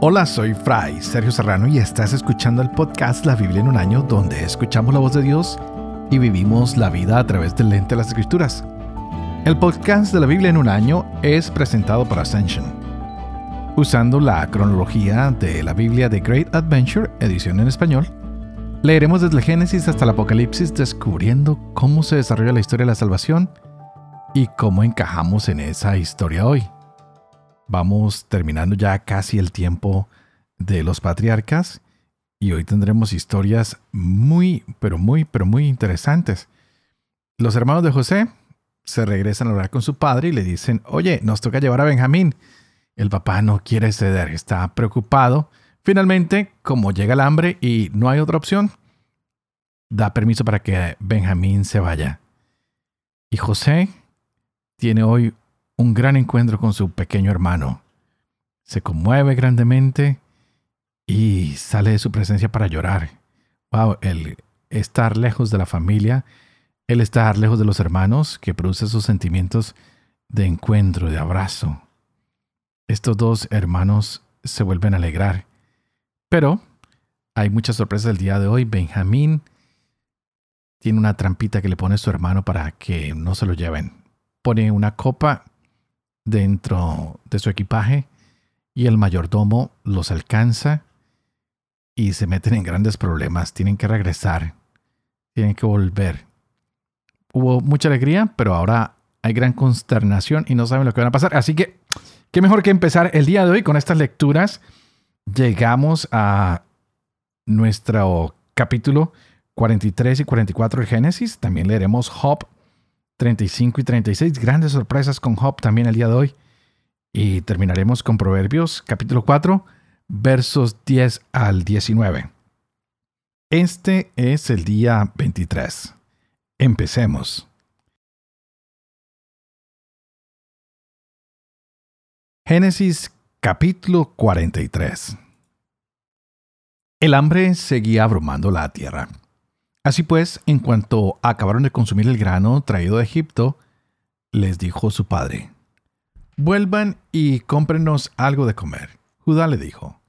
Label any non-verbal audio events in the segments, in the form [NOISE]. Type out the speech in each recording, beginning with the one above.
Hola, soy Fray Sergio Serrano y estás escuchando el podcast La Biblia en un año donde escuchamos la voz de Dios y vivimos la vida a través del lente de las escrituras. El podcast de la Biblia en un año es presentado por Ascension. Usando la cronología de la Biblia de Great Adventure, edición en español, leeremos desde el Génesis hasta el Apocalipsis descubriendo cómo se desarrolla la historia de la salvación y cómo encajamos en esa historia hoy. Vamos terminando ya casi el tiempo de los patriarcas y hoy tendremos historias muy, pero muy, pero muy interesantes. Los hermanos de José se regresan a hablar con su padre y le dicen, oye, nos toca llevar a Benjamín. El papá no quiere ceder, está preocupado. Finalmente, como llega el hambre y no hay otra opción, da permiso para que Benjamín se vaya. Y José tiene hoy un gran encuentro con su pequeño hermano. Se conmueve grandemente y sale de su presencia para llorar. Wow, el estar lejos de la familia, el estar lejos de los hermanos, que produce esos sentimientos de encuentro, de abrazo. Estos dos hermanos se vuelven a alegrar. Pero hay muchas sorpresas el día de hoy. Benjamín tiene una trampita que le pone su hermano para que no se lo lleven. Pone una copa dentro de su equipaje y el mayordomo los alcanza y se meten en grandes problemas. Tienen que regresar, tienen que volver. Hubo mucha alegría, pero ahora hay gran consternación y no saben lo que van a pasar. Así que, qué mejor que empezar el día de hoy con estas lecturas. Llegamos a nuestro capítulo 43 y 44 de Génesis. También leeremos Job 35 y 36. Grandes sorpresas con Job también el día de hoy. Y terminaremos con Proverbios capítulo 4, versos 10 al 19. Este es el día 23. Empecemos. Génesis capítulo 43. El hambre seguía abrumando la tierra. Así pues, en cuanto acabaron de consumir el grano traído de Egipto, les dijo su padre, Vuelvan y cómprenos algo de comer. Judá le dijo,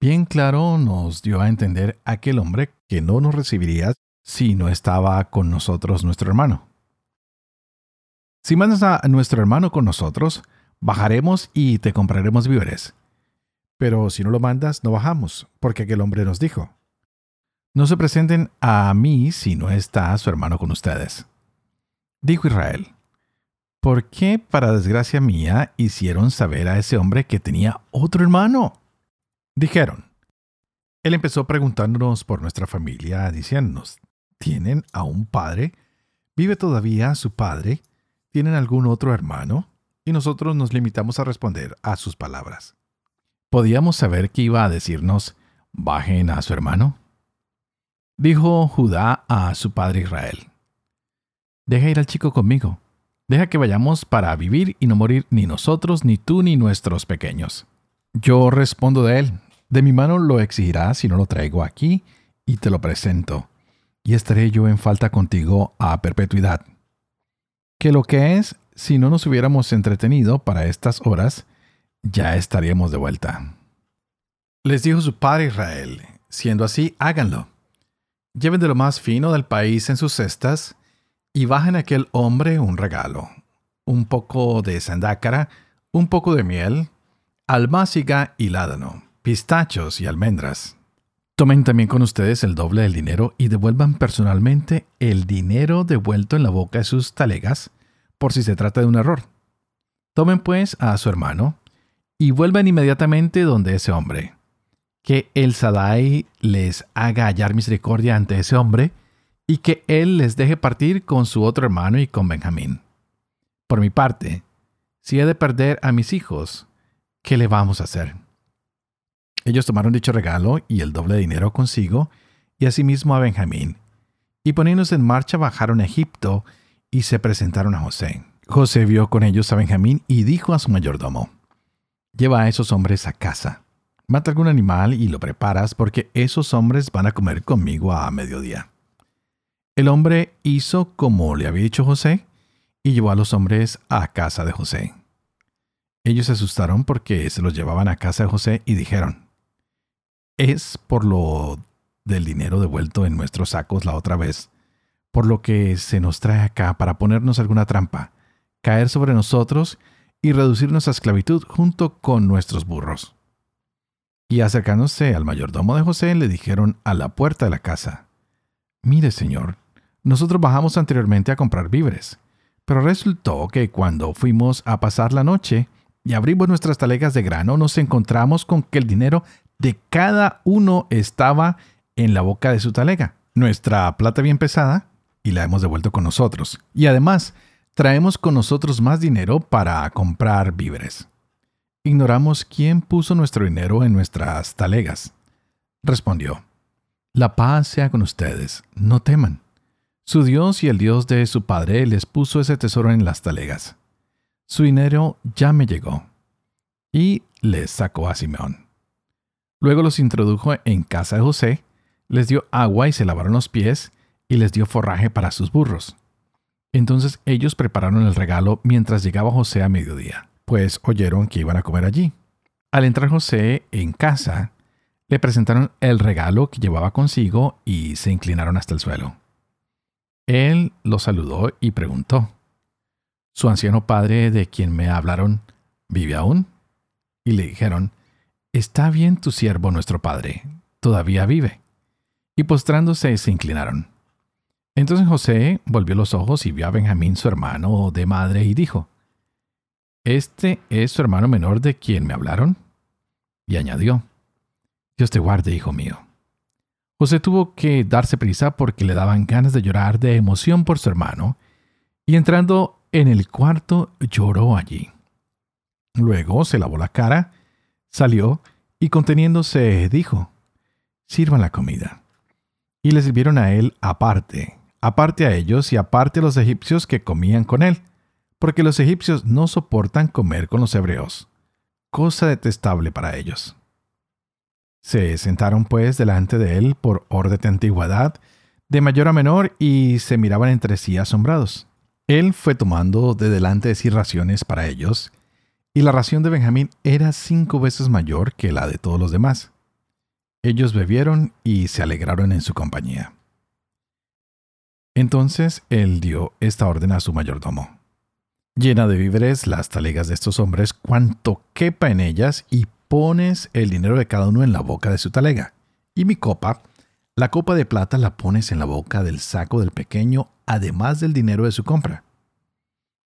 Bien claro nos dio a entender aquel hombre que no nos recibiría si no estaba con nosotros nuestro hermano. Si mandas a nuestro hermano con nosotros, bajaremos y te compraremos víveres. Pero si no lo mandas, no bajamos, porque aquel hombre nos dijo, no se presenten a mí si no está su hermano con ustedes. Dijo Israel, ¿por qué para desgracia mía hicieron saber a ese hombre que tenía otro hermano? Dijeron, él empezó preguntándonos por nuestra familia, diciéndonos, ¿tienen a un padre? ¿Vive todavía su padre? ¿Tienen algún otro hermano? Y nosotros nos limitamos a responder a sus palabras. ¿Podíamos saber que iba a decirnos, bajen a su hermano? Dijo Judá a su padre Israel, Deja ir al chico conmigo, deja que vayamos para vivir y no morir ni nosotros, ni tú, ni nuestros pequeños. Yo respondo de él, de mi mano lo exigirás si no lo traigo aquí y te lo presento, y estaré yo en falta contigo a perpetuidad. Que lo que es, si no nos hubiéramos entretenido para estas horas, ya estaríamos de vuelta. Les dijo su padre Israel, siendo así, háganlo. Lleven de lo más fino del país en sus cestas y bajen a aquel hombre un regalo. Un poco de sandácara, un poco de miel, almáciga y ládano, pistachos y almendras. Tomen también con ustedes el doble del dinero y devuelvan personalmente el dinero devuelto en la boca de sus talegas, por si se trata de un error. Tomen pues a su hermano y vuelvan inmediatamente donde ese hombre que el Sadai les haga hallar misericordia ante ese hombre y que él les deje partir con su otro hermano y con Benjamín. Por mi parte, si he de perder a mis hijos, ¿qué le vamos a hacer? Ellos tomaron dicho regalo y el doble de dinero consigo, y asimismo a Benjamín, y poniéndose en marcha bajaron a Egipto y se presentaron a José. José vio con ellos a Benjamín y dijo a su mayordomo, Lleva a esos hombres a casa Mata algún animal y lo preparas porque esos hombres van a comer conmigo a mediodía. El hombre hizo como le había dicho José y llevó a los hombres a casa de José. Ellos se asustaron porque se los llevaban a casa de José y dijeron, es por lo del dinero devuelto en nuestros sacos la otra vez, por lo que se nos trae acá para ponernos alguna trampa, caer sobre nosotros y reducir nuestra esclavitud junto con nuestros burros. Y acercándose al mayordomo de José, le dijeron a la puerta de la casa, Mire, señor, nosotros bajamos anteriormente a comprar víveres, pero resultó que cuando fuimos a pasar la noche y abrimos nuestras talegas de grano, nos encontramos con que el dinero de cada uno estaba en la boca de su talega, nuestra plata bien pesada, y la hemos devuelto con nosotros. Y además, traemos con nosotros más dinero para comprar víveres. Ignoramos quién puso nuestro dinero en nuestras talegas. Respondió, La paz sea con ustedes, no teman. Su Dios y el Dios de su Padre les puso ese tesoro en las talegas. Su dinero ya me llegó. Y les sacó a Simeón. Luego los introdujo en casa de José, les dio agua y se lavaron los pies, y les dio forraje para sus burros. Entonces ellos prepararon el regalo mientras llegaba José a mediodía, pues oyeron que iban a comer allí. Al entrar José en casa, le presentaron el regalo que llevaba consigo y se inclinaron hasta el suelo. Él los saludó y preguntó, ¿Su anciano padre de quien me hablaron vive aún? Y le dijeron, Está bien tu siervo nuestro padre, todavía vive. Y postrándose se inclinaron. Entonces José volvió los ojos y vio a Benjamín su hermano de madre y dijo, ¿Este es su hermano menor de quien me hablaron? Y añadió, Dios te guarde, hijo mío. José tuvo que darse prisa porque le daban ganas de llorar de emoción por su hermano, y entrando en el cuarto lloró allí. Luego se lavó la cara, salió y conteniéndose dijo, sirvan la comida. Y le sirvieron a él aparte, aparte a ellos y aparte a los egipcios que comían con él, porque los egipcios no soportan comer con los hebreos, cosa detestable para ellos. Se sentaron pues delante de él por orden de antigüedad, de mayor a menor, y se miraban entre sí asombrados. Él fue tomando de delante de sí raciones para ellos, y la ración de Benjamín era cinco veces mayor que la de todos los demás. Ellos bebieron y se alegraron en su compañía. Entonces él dio esta orden a su mayordomo. Llena de víveres las talegas de estos hombres cuanto quepa en ellas y pones el dinero de cada uno en la boca de su talega. Y mi copa, la copa de plata la pones en la boca del saco del pequeño, además del dinero de su compra.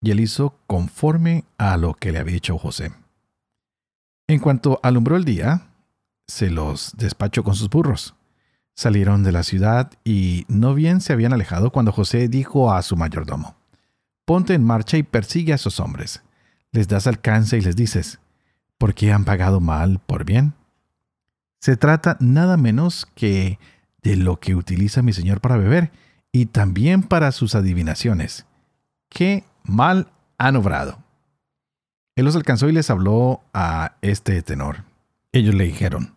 Y él hizo conforme a lo que le había dicho José. En cuanto alumbró el día, se los despachó con sus burros. Salieron de la ciudad y no bien se habían alejado cuando José dijo a su mayordomo, Ponte en marcha y persigue a esos hombres. Les das alcance y les dices, ¿Por qué han pagado mal por bien? Se trata nada menos que de lo que utiliza mi señor para beber y también para sus adivinaciones. ¡Qué mal han obrado! Él los alcanzó y les habló a este tenor. Ellos le dijeron,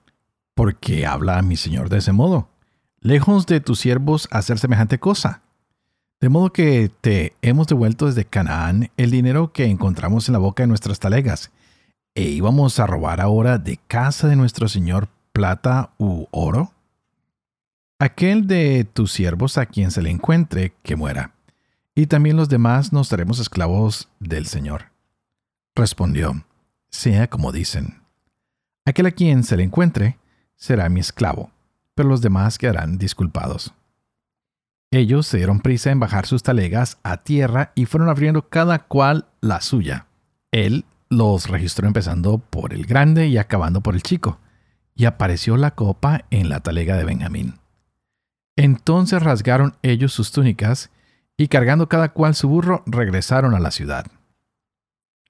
¿por qué habla mi señor de ese modo? Lejos de tus siervos hacer semejante cosa. De modo que te hemos devuelto desde Canaán el dinero que encontramos en la boca de nuestras talegas ¿E íbamos a robar ahora de casa de nuestro Señor plata u oro? Aquel de tus siervos a quien se le encuentre, que muera, y también los demás nos daremos esclavos del Señor. Respondió, sea como dicen. Aquel a quien se le encuentre será mi esclavo, pero los demás quedarán disculpados. Ellos se dieron prisa en bajar sus talegas a tierra y fueron abriendo cada cual la suya, él los registró empezando por el grande y acabando por el chico, y apareció la copa en la talega de Benjamín. Entonces rasgaron ellos sus túnicas, y cargando cada cual su burro, regresaron a la ciudad.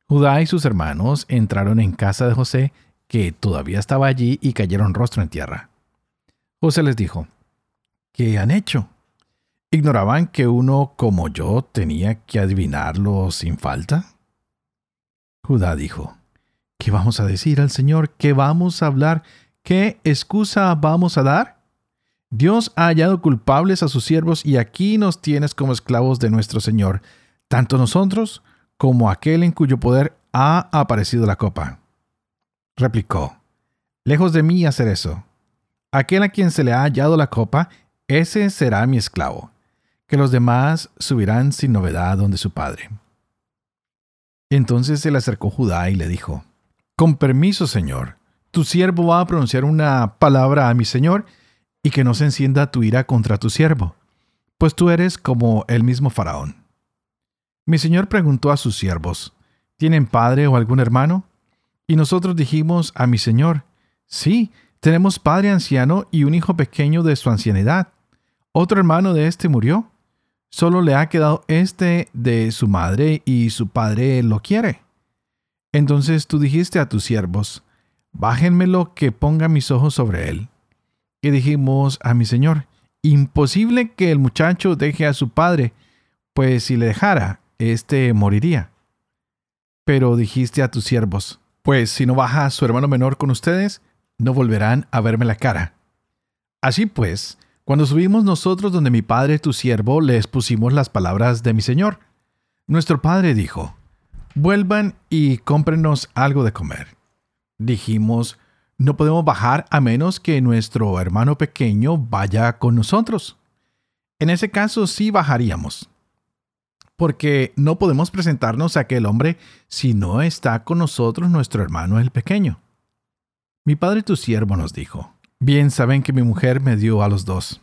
Judá y sus hermanos entraron en casa de José, que todavía estaba allí, y cayeron rostro en tierra. José les dijo, ¿Qué han hecho? ¿Ignoraban que uno como yo tenía que adivinarlo sin falta? Judá dijo, ¿qué vamos a decir al Señor? ¿Qué vamos a hablar? ¿Qué excusa vamos a dar? Dios ha hallado culpables a sus siervos y aquí nos tienes como esclavos de nuestro Señor, tanto nosotros como aquel en cuyo poder ha aparecido la copa. Replicó, Lejos de mí hacer eso. Aquel a quien se le ha hallado la copa, ese será mi esclavo, que los demás subirán sin novedad donde su padre. Entonces se le acercó Judá y le dijo, Con permiso, señor, tu siervo va a pronunciar una palabra a mi señor, y que no se encienda tu ira contra tu siervo, pues tú eres como el mismo faraón. Mi señor preguntó a sus siervos, ¿tienen padre o algún hermano? Y nosotros dijimos a mi señor, sí, tenemos padre anciano y un hijo pequeño de su ancianidad. Otro hermano de éste murió. Solo le ha quedado este de su madre y su padre lo quiere. Entonces tú dijiste a tus siervos, bájenmelo que ponga mis ojos sobre él. Y dijimos a mi señor, imposible que el muchacho deje a su padre, pues si le dejara, éste moriría. Pero dijiste a tus siervos, pues si no baja su hermano menor con ustedes, no volverán a verme la cara. Así pues, cuando subimos nosotros donde mi padre tu siervo, le expusimos las palabras de mi señor. Nuestro padre dijo, vuelvan y cómprenos algo de comer. Dijimos, no podemos bajar a menos que nuestro hermano pequeño vaya con nosotros. En ese caso sí bajaríamos, porque no podemos presentarnos a aquel hombre si no está con nosotros nuestro hermano el pequeño. Mi padre tu siervo nos dijo, bien saben que mi mujer me dio a los dos.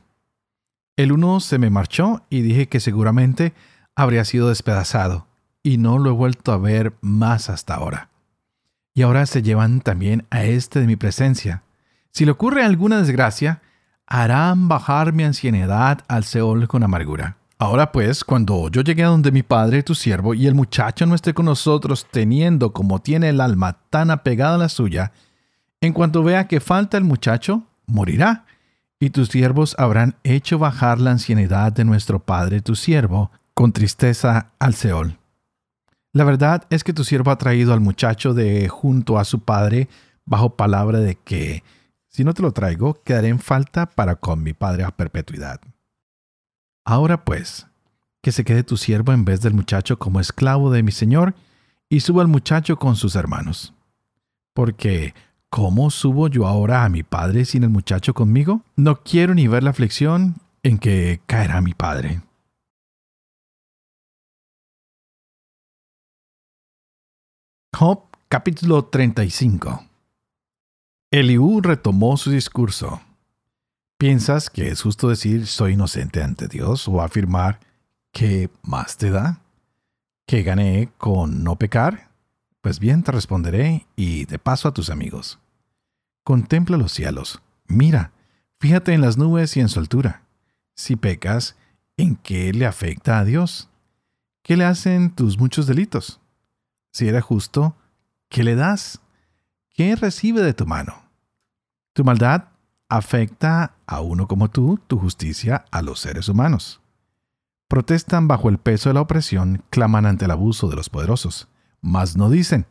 El uno se me marchó y dije que seguramente habría sido despedazado, y no lo he vuelto a ver más hasta ahora y ahora se llevan también a este de mi presencia. Si le ocurre alguna desgracia, harán bajar mi ancianidad al Seol con amargura. Ahora pues, cuando yo llegue a donde mi padre, tu siervo, y el muchacho no esté con nosotros, teniendo como tiene el alma tan apegada a la suya, en cuanto vea que falta el muchacho, morirá, y tus siervos habrán hecho bajar la ancianidad de nuestro padre, tu siervo, con tristeza al Seol. La verdad es que tu siervo ha traído al muchacho de junto a su padre bajo palabra de que, si no te lo traigo, quedaré en falta para con mi padre a perpetuidad. Ahora pues, que se quede tu siervo en vez del muchacho como esclavo de mi señor, y suba el muchacho con sus hermanos. Porque, ¿cómo subo yo ahora a mi padre sin el muchacho conmigo? No quiero ni ver la aflicción en que caerá mi padre. Job capítulo 35 Eliú retomó su discurso. ¿Piensas que es justo decir soy inocente ante Dios o afirmar que más te da? ¿Que gané con no pecar? Pues bien te responderé y de paso a tus amigos. Contempla los cielos, mira, fíjate en las nubes y en su altura. Si pecas, ¿en qué le afecta a Dios? ¿Qué le hacen tus muchos delitos? Si era justo, ¿qué le das? ¿Qué recibe de tu mano? Tu maldad afecta a uno como tú, tu justicia a los seres humanos. Protestan bajo el peso de la opresión, claman ante el abuso de los poderosos, mas no dicen,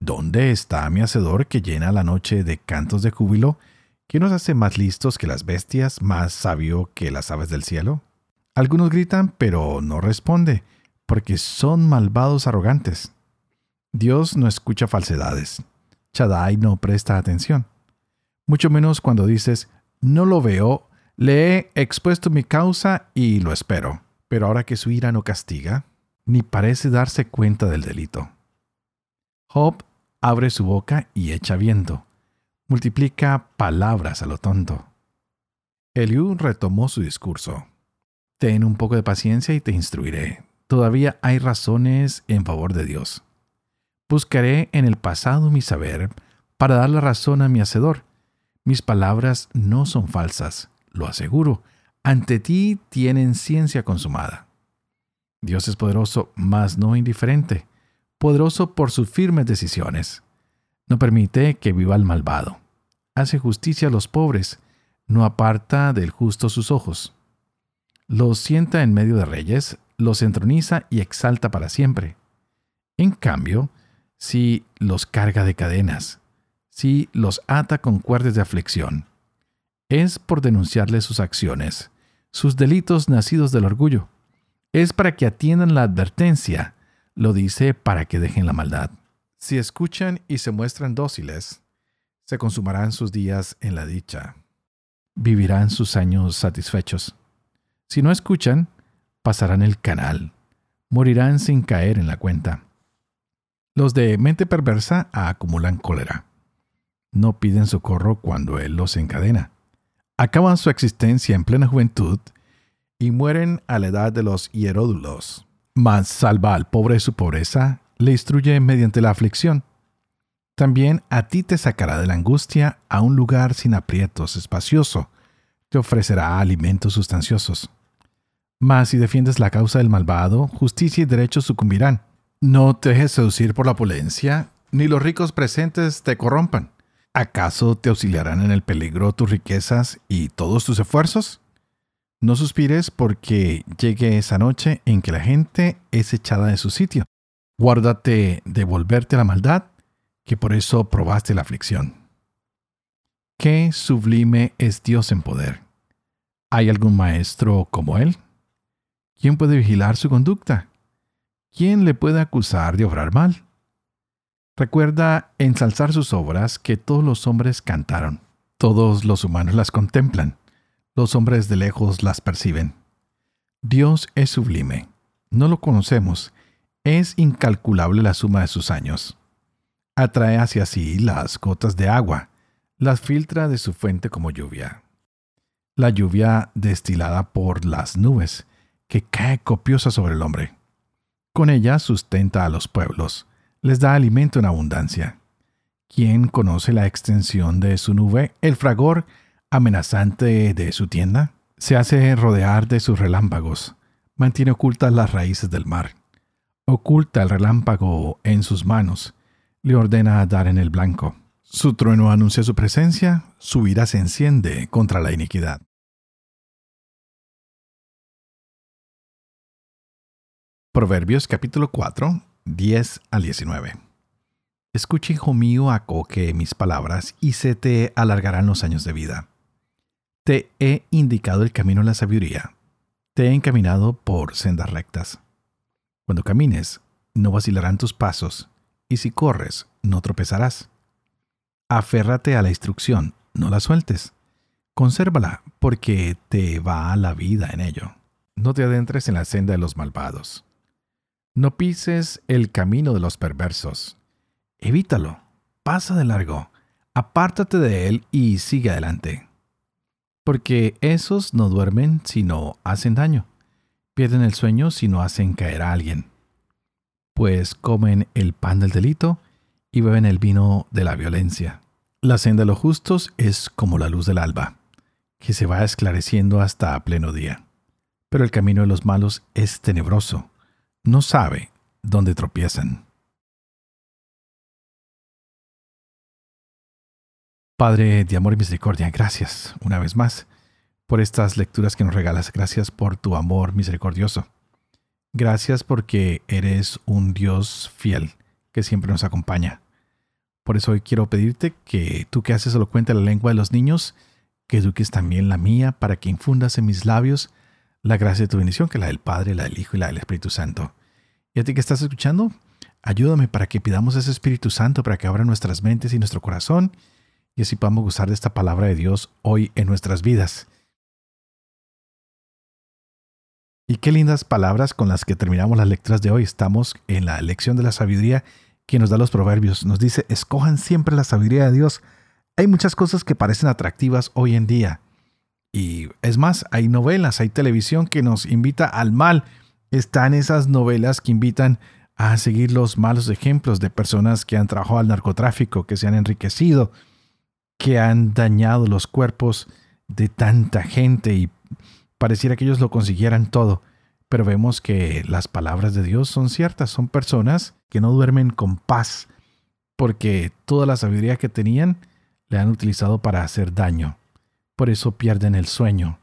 ¿dónde está mi hacedor que llena la noche de cantos de júbilo, que nos hace más listos que las bestias, más sabio que las aves del cielo? Algunos gritan, pero no responde, porque son malvados arrogantes. Dios no escucha falsedades. Chadai no presta atención. Mucho menos cuando dices, no lo veo, le he expuesto mi causa y lo espero. Pero ahora que su ira no castiga, ni parece darse cuenta del delito. Job abre su boca y echa viento. Multiplica palabras a lo tonto. Eliú retomó su discurso. Ten un poco de paciencia y te instruiré. Todavía hay razones en favor de Dios. Buscaré en el pasado mi saber para dar la razón a mi hacedor. Mis palabras no son falsas, lo aseguro. Ante ti tienen ciencia consumada. Dios es poderoso, mas no indiferente, poderoso por sus firmes decisiones. No permite que viva el malvado. Hace justicia a los pobres, no aparta del justo sus ojos. Los sienta en medio de reyes, los entroniza y exalta para siempre. En cambio, si los carga de cadenas, si los ata con cuerdas de aflicción. Es por denunciarle sus acciones, sus delitos nacidos del orgullo. Es para que atiendan la advertencia, lo dice para que dejen la maldad. Si escuchan y se muestran dóciles, se consumarán sus días en la dicha. Vivirán sus años satisfechos. Si no escuchan, pasarán el canal. Morirán sin caer en la cuenta. Los de mente perversa acumulan cólera. No piden socorro cuando Él los encadena. Acaban su existencia en plena juventud y mueren a la edad de los hieródulos. Mas salva al pobre de su pobreza le instruye mediante la aflicción. También a ti te sacará de la angustia a un lugar sin aprietos, espacioso, te ofrecerá alimentos sustanciosos. Mas si defiendes la causa del malvado, justicia y derecho sucumbirán. No te dejes seducir por la opulencia, ni los ricos presentes te corrompan. ¿Acaso te auxiliarán en el peligro tus riquezas y todos tus esfuerzos? No suspires porque llegue esa noche en que la gente es echada de su sitio Guárdate de volverte a la maldad, que por eso probaste la aflicción. Qué sublime es Dios en poder. ¿Hay algún maestro como Él? ¿Quién puede vigilar su conducta? ¿Quién le puede acusar de obrar mal? Recuerda ensalzar sus obras que todos los hombres cantaron. Todos los humanos las contemplan. Los hombres de lejos las perciben. Dios es sublime. No lo conocemos es incalculable la suma de sus años. Atrae hacia sí las gotas de agua, las filtra de su fuente como lluvia. La lluvia destilada por las nubes, que cae copiosa sobre el hombre. Con ella sustenta a los pueblos, les da alimento en abundancia. ¿Quién conoce la extensión de su nube, el fragor amenazante de su tienda? Se hace rodear de sus relámpagos, mantiene ocultas las raíces del mar oculta el relámpago en sus manos, le ordena dar en el blanco. Su trueno anuncia su presencia, su ira se enciende contra la iniquidad. Proverbios capítulo 4, 10 al 19. Escucha, hijo mío, acoque mis palabras, y se te alargarán los años de vida. Te he indicado el camino de la sabiduría, te he encaminado por sendas rectas. Cuando camines, no vacilarán tus pasos, y si corres, no tropezarás. Aférrate a la instrucción, no la sueltes. Consérvala, porque te va la vida en ello. No te adentres en la senda de los malvados. No pises el camino de los perversos. Evítalo, pasa de largo, apártate de él y sigue adelante. Porque esos no duermen sino hacen daño pierden el sueño si no hacen caer a alguien, pues comen el pan del delito y beben el vino de la violencia. La senda de los justos es como la luz del alba, que se va esclareciendo hasta pleno día. Pero el camino de los malos es tenebroso, no sabe dónde tropiezan. Padre de amor y misericordia, gracias una vez más por estas lecturas que nos regalas. Gracias por tu amor misericordioso. Gracias porque eres un Dios fiel que siempre nos acompaña. Por eso hoy quiero pedirte que tú que haces elocuente la lengua de los niños, que eduques también la mía para que infundas en mis labios la gracia de tu bendición, que la del Padre, la del Hijo y la del Espíritu Santo. Y a ti que estás escuchando, ayúdame para que pidamos ese Espíritu Santo para que abra nuestras mentes y nuestro corazón y así podamos gozar de esta palabra de Dios hoy en nuestras vidas. Y qué lindas palabras con las que terminamos las lecturas de hoy. Estamos en la lección de la sabiduría que nos da los proverbios. Nos dice, escojan siempre la sabiduría de Dios. Hay muchas cosas que parecen atractivas hoy en día. Y es más, hay novelas, hay televisión que nos invita al mal. Están esas novelas que invitan a seguir los malos ejemplos de personas que han trabajado al narcotráfico, que se han enriquecido, que han dañado los cuerpos de tanta gente y pareciera que ellos lo consiguieran todo, pero vemos que las palabras de Dios son ciertas, son personas que no duermen con paz, porque toda la sabiduría que tenían le han utilizado para hacer daño. Por eso pierden el sueño,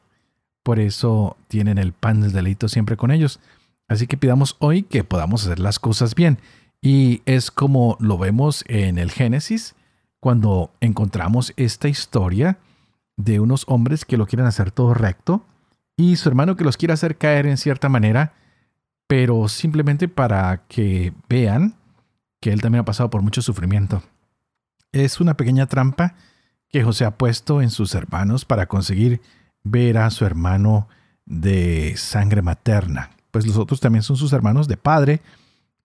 por eso tienen el pan del delito siempre con ellos. Así que pidamos hoy que podamos hacer las cosas bien. Y es como lo vemos en el Génesis, cuando encontramos esta historia de unos hombres que lo quieren hacer todo recto, y su hermano que los quiere hacer caer en cierta manera, pero simplemente para que vean que él también ha pasado por mucho sufrimiento. Es una pequeña trampa que José ha puesto en sus hermanos para conseguir ver a su hermano de sangre materna. Pues los otros también son sus hermanos de padre,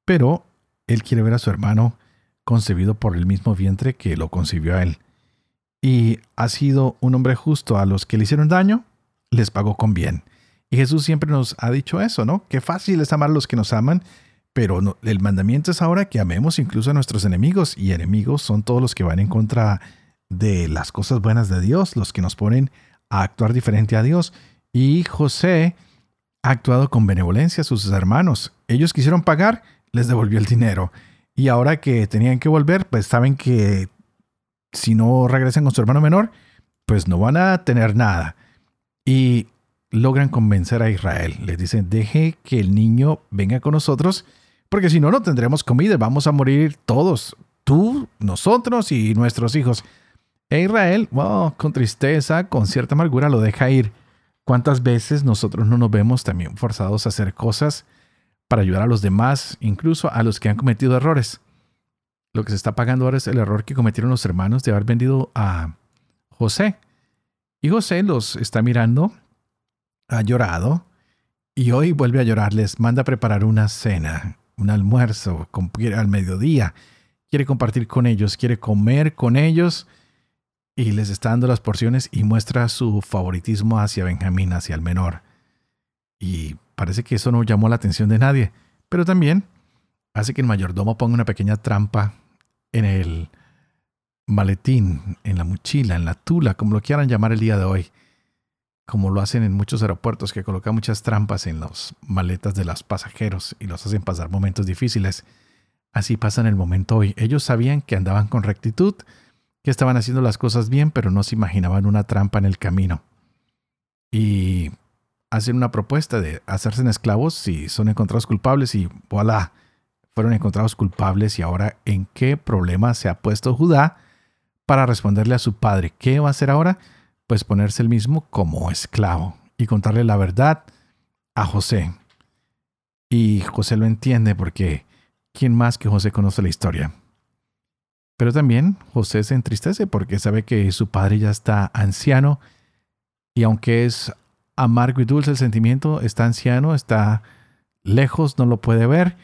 pero él quiere ver a su hermano concebido por el mismo vientre que lo concibió a él. Y ha sido un hombre justo a los que le hicieron daño, les pagó con bien. Y Jesús siempre nos ha dicho eso, ¿no? Qué fácil es amar a los que nos aman, pero el mandamiento es ahora que amemos incluso a nuestros enemigos. Y enemigos son todos los que van en contra de las cosas buenas de Dios, los que nos ponen a actuar diferente a Dios. Y José ha actuado con benevolencia a sus hermanos. Ellos quisieron pagar, les devolvió el dinero. Y ahora que tenían que volver, pues saben que si no regresan con su hermano menor, pues no van a tener nada. Y logran convencer a Israel. Les dicen, deje que el niño venga con nosotros, porque si no, no tendremos comida, vamos a morir todos, tú, nosotros y nuestros hijos. E Israel, con tristeza, con cierta amargura, lo deja ir. ¿Cuántas veces nosotros no nos vemos también forzados a hacer cosas para ayudar a los demás, incluso a los que han cometido errores? Lo que se está pagando ahora es el error que cometieron los hermanos de haber vendido a José. Y José los está mirando, ha llorado, y hoy vuelve a llorar. Les manda a preparar una cena, un almuerzo al mediodía. Quiere compartir con ellos, quiere comer con ellos y les está dando las porciones y muestra su favoritismo hacia Benjamín, hacia el menor. Y parece que eso no llamó la atención de nadie, pero también hace que el mayordomo ponga una pequeña trampa en el maletín, en la mochila, en la tula, como lo quieran llamar el día de hoy, como lo hacen en muchos aeropuertos que colocan muchas trampas en las maletas de los pasajeros y los hacen pasar momentos difíciles. Así pasa en el momento hoy. Ellos sabían que andaban con rectitud, que estaban haciendo las cosas bien, pero no se imaginaban una trampa en el camino. Y hacen una propuesta de hacerse en esclavos si son encontrados culpables y voilà, fueron encontrados culpables y ahora en qué problema se ha puesto Judá para responderle a su padre. ¿Qué va a hacer ahora? Pues ponerse el mismo como esclavo y contarle la verdad a José. Y José lo entiende porque ¿quién más que José conoce la historia? Pero también José se entristece porque sabe que su padre ya está anciano y aunque es amargo y dulce el sentimiento, está anciano, está lejos, no lo puede ver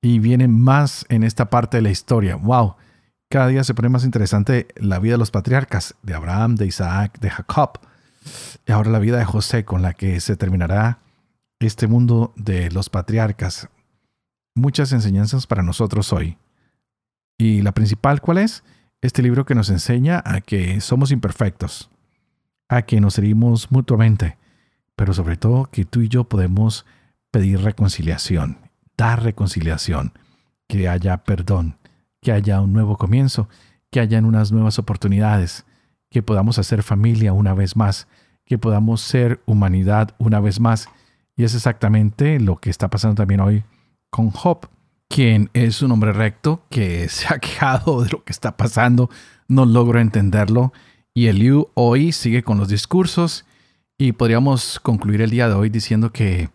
y viene más en esta parte de la historia. ¡Wow! Cada día se pone más interesante la vida de los patriarcas, de Abraham, de Isaac, de Jacob. Y ahora la vida de José con la que se terminará este mundo de los patriarcas. Muchas enseñanzas para nosotros hoy. Y la principal, ¿cuál es? Este libro que nos enseña a que somos imperfectos, a que nos herimos mutuamente, pero sobre todo que tú y yo podemos pedir reconciliación, dar reconciliación, que haya perdón, que haya un nuevo comienzo, que hayan unas nuevas oportunidades, que podamos hacer familia una vez más, que podamos ser humanidad una vez más. Y es exactamente lo que está pasando también hoy con Job quien es un hombre recto que [LAUGHS] se ha quejado de lo que está pasando, no logro entenderlo. Y Eliu hoy sigue con los discursos y podríamos concluir el día de hoy diciendo que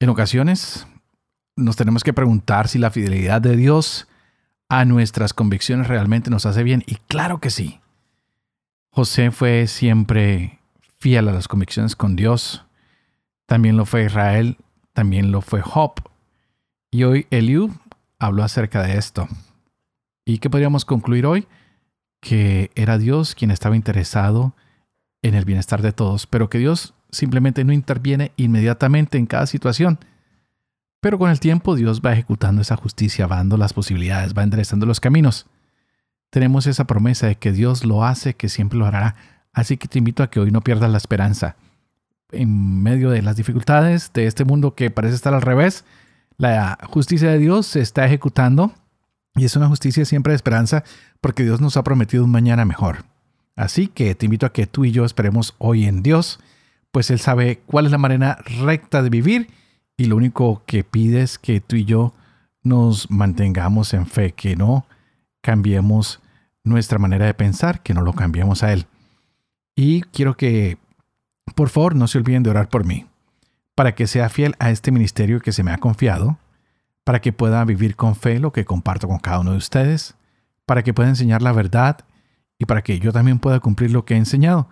en ocasiones nos tenemos que preguntar si la fidelidad de Dios a nuestras convicciones realmente nos hace bien. Y claro que sí. José fue siempre fiel a las convicciones con Dios. También lo fue Israel, también lo fue Job. Y hoy Eliú habló acerca de esto. ¿Y qué podríamos concluir hoy? Que era Dios quien estaba interesado en el bienestar de todos, pero que Dios simplemente no interviene inmediatamente en cada situación. Pero con el tiempo Dios va ejecutando esa justicia, va dando las posibilidades, va enderezando los caminos. Tenemos esa promesa de que Dios lo hace, que siempre lo hará. Así que te invito a que hoy no pierdas la esperanza. En medio de las dificultades de este mundo que parece estar al revés, la justicia de Dios se está ejecutando y es una justicia siempre de esperanza porque Dios nos ha prometido un mañana mejor. Así que te invito a que tú y yo esperemos hoy en Dios, pues Él sabe cuál es la manera recta de vivir y lo único que pide es que tú y yo nos mantengamos en fe, que no cambiemos nuestra manera de pensar, que no lo cambiemos a Él. Y quiero que, por favor, no se olviden de orar por mí para que sea fiel a este ministerio que se me ha confiado, para que pueda vivir con fe lo que comparto con cada uno de ustedes, para que pueda enseñar la verdad y para que yo también pueda cumplir lo que he enseñado.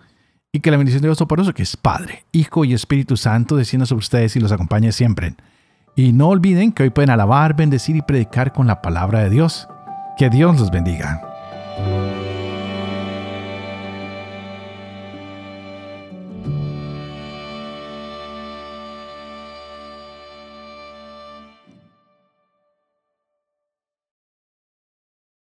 Y que la bendición de Dios Toporoso, que es Padre, Hijo y Espíritu Santo, descienda sobre ustedes y los acompañe siempre. Y no olviden que hoy pueden alabar, bendecir y predicar con la palabra de Dios. Que Dios los bendiga.